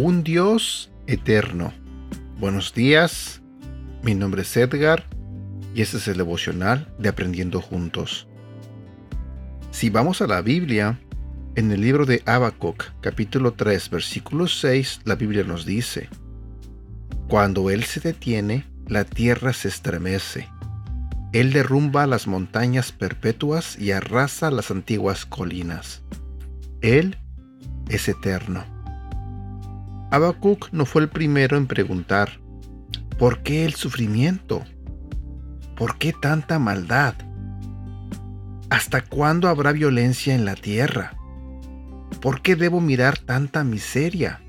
Un Dios eterno. Buenos días, mi nombre es Edgar y este es el devocional de Aprendiendo Juntos. Si vamos a la Biblia, en el libro de Habacuc, capítulo 3, versículo 6, la Biblia nos dice: Cuando Él se detiene, la tierra se estremece. Él derrumba las montañas perpetuas y arrasa las antiguas colinas. Él es eterno. Habacuc no fue el primero en preguntar, ¿por qué el sufrimiento? ¿Por qué tanta maldad? ¿Hasta cuándo habrá violencia en la tierra? ¿Por qué debo mirar tanta miseria?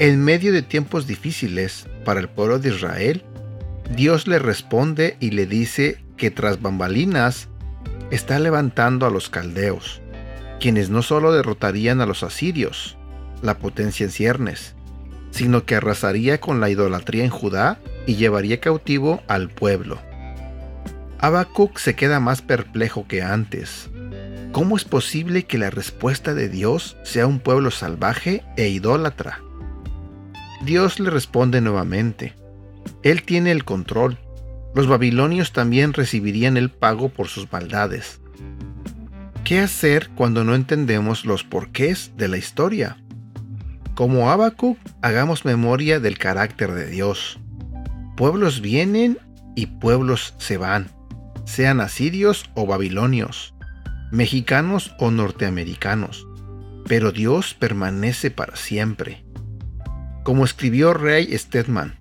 En medio de tiempos difíciles para el pueblo de Israel, Dios le responde y le dice que tras bambalinas está levantando a los caldeos, quienes no solo derrotarían a los asirios, la potencia en ciernes, sino que arrasaría con la idolatría en Judá y llevaría cautivo al pueblo. Habacuc se queda más perplejo que antes. ¿Cómo es posible que la respuesta de Dios sea un pueblo salvaje e idólatra? Dios le responde nuevamente. Él tiene el control. Los babilonios también recibirían el pago por sus maldades. ¿Qué hacer cuando no entendemos los porqués de la historia? Como Habacuc, hagamos memoria del carácter de Dios. Pueblos vienen y pueblos se van, sean asirios o babilonios, mexicanos o norteamericanos, pero Dios permanece para siempre. Como escribió Ray Stedman,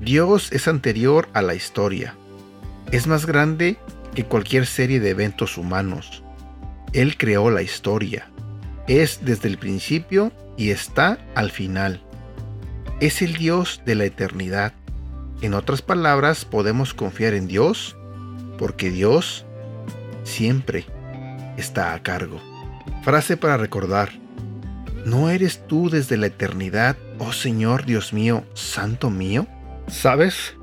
Dios es anterior a la historia. Es más grande que cualquier serie de eventos humanos. Él creó la historia. Es desde el principio y está al final. Es el Dios de la eternidad. En otras palabras, podemos confiar en Dios porque Dios siempre está a cargo. Frase para recordar. ¿No eres tú desde la eternidad, oh Señor Dios mío, Santo mío? ¿Sabes?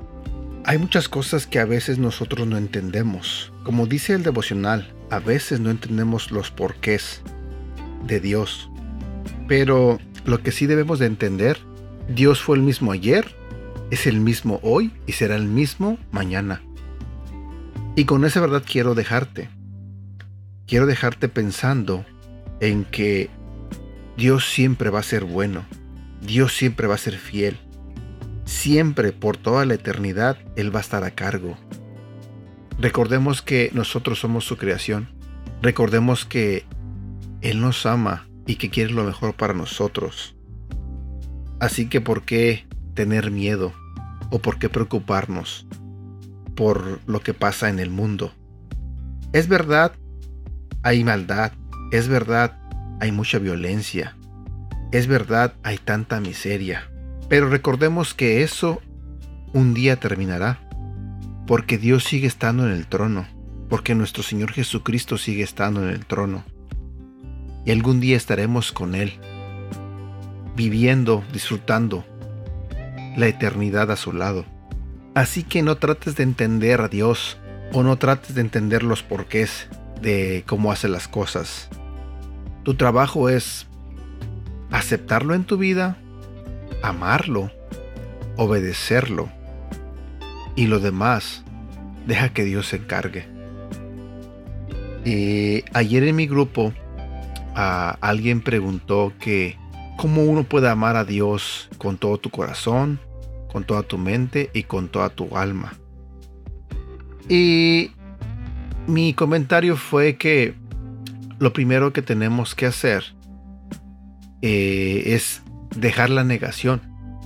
Hay muchas cosas que a veces nosotros no entendemos. Como dice el devocional, a veces no entendemos los porqués de Dios. Pero lo que sí debemos de entender, Dios fue el mismo ayer, es el mismo hoy y será el mismo mañana. Y con esa verdad quiero dejarte. Quiero dejarte pensando en que Dios siempre va a ser bueno. Dios siempre va a ser fiel. Siempre, por toda la eternidad, Él va a estar a cargo. Recordemos que nosotros somos su creación. Recordemos que Él nos ama y que quiere lo mejor para nosotros. Así que ¿por qué tener miedo? ¿O por qué preocuparnos por lo que pasa en el mundo? Es verdad, hay maldad. Es verdad, hay mucha violencia. Es verdad, hay tanta miseria. Pero recordemos que eso un día terminará, porque Dios sigue estando en el trono, porque nuestro Señor Jesucristo sigue estando en el trono. Y algún día estaremos con Él, viviendo, disfrutando la eternidad a su lado. Así que no trates de entender a Dios o no trates de entender los porqués de cómo hace las cosas. Tu trabajo es aceptarlo en tu vida amarlo, obedecerlo y lo demás deja que Dios se encargue. Eh, ayer en mi grupo alguien preguntó que cómo uno puede amar a Dios con todo tu corazón, con toda tu mente y con toda tu alma. Y mi comentario fue que lo primero que tenemos que hacer eh, es dejar la negación,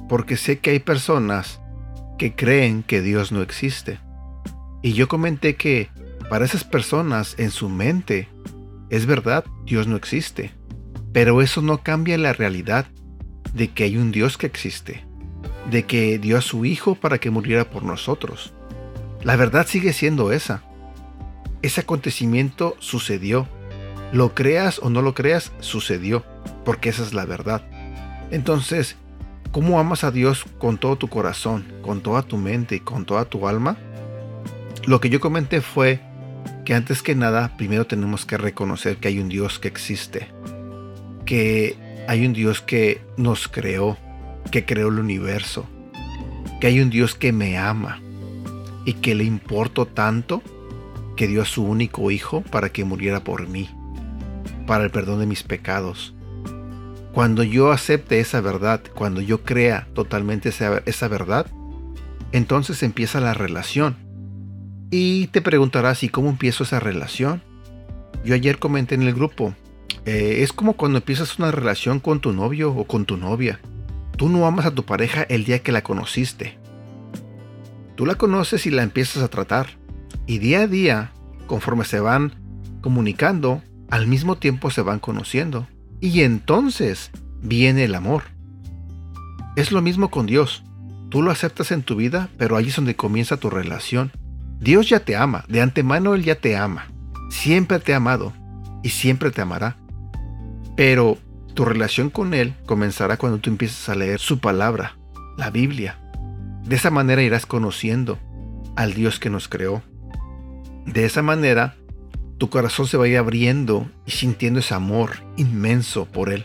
porque sé que hay personas que creen que Dios no existe. Y yo comenté que para esas personas en su mente es verdad, Dios no existe. Pero eso no cambia la realidad de que hay un Dios que existe, de que dio a su Hijo para que muriera por nosotros. La verdad sigue siendo esa. Ese acontecimiento sucedió. Lo creas o no lo creas, sucedió, porque esa es la verdad. Entonces, ¿cómo amas a Dios con todo tu corazón, con toda tu mente y con toda tu alma? Lo que yo comenté fue que antes que nada, primero tenemos que reconocer que hay un Dios que existe, que hay un Dios que nos creó, que creó el universo, que hay un Dios que me ama y que le importo tanto que dio a su único hijo para que muriera por mí, para el perdón de mis pecados. Cuando yo acepte esa verdad, cuando yo crea totalmente esa, esa verdad, entonces empieza la relación. Y te preguntarás, ¿y cómo empiezo esa relación? Yo ayer comenté en el grupo, eh, es como cuando empiezas una relación con tu novio o con tu novia. Tú no amas a tu pareja el día que la conociste. Tú la conoces y la empiezas a tratar. Y día a día, conforme se van comunicando, al mismo tiempo se van conociendo. Y entonces viene el amor. Es lo mismo con Dios. Tú lo aceptas en tu vida, pero ahí es donde comienza tu relación. Dios ya te ama, de antemano Él ya te ama. Siempre te ha amado y siempre te amará. Pero tu relación con Él comenzará cuando tú empieces a leer su palabra, la Biblia. De esa manera irás conociendo al Dios que nos creó. De esa manera, tu corazón se va a ir abriendo y sintiendo ese amor inmenso por Él.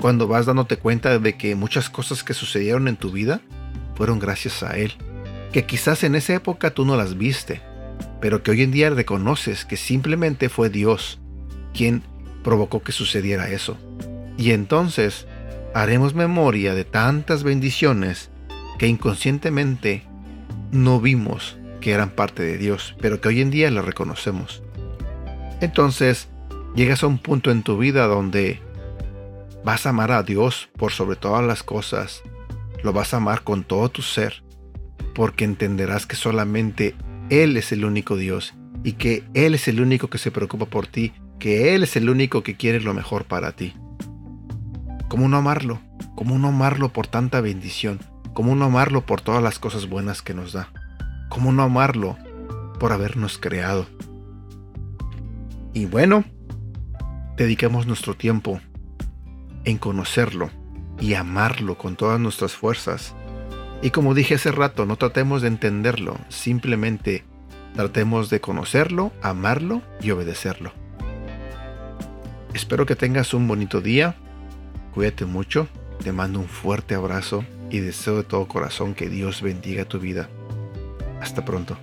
Cuando vas dándote cuenta de que muchas cosas que sucedieron en tu vida fueron gracias a Él. Que quizás en esa época tú no las viste, pero que hoy en día reconoces que simplemente fue Dios quien provocó que sucediera eso. Y entonces haremos memoria de tantas bendiciones que inconscientemente no vimos que eran parte de Dios, pero que hoy en día las reconocemos. Entonces llegas a un punto en tu vida donde vas a amar a Dios por sobre todas las cosas, lo vas a amar con todo tu ser, porque entenderás que solamente Él es el único Dios y que Él es el único que se preocupa por ti, que Él es el único que quiere lo mejor para ti. ¿Cómo no amarlo? ¿Cómo no amarlo por tanta bendición? ¿Cómo no amarlo por todas las cosas buenas que nos da? ¿Cómo no amarlo por habernos creado? Y bueno, dediquemos nuestro tiempo en conocerlo y amarlo con todas nuestras fuerzas. Y como dije hace rato, no tratemos de entenderlo, simplemente tratemos de conocerlo, amarlo y obedecerlo. Espero que tengas un bonito día Cuídate mucho, te mando un fuerte abrazo y deseo de todo corazón que Dios bendiga tu vida. Hasta pronto.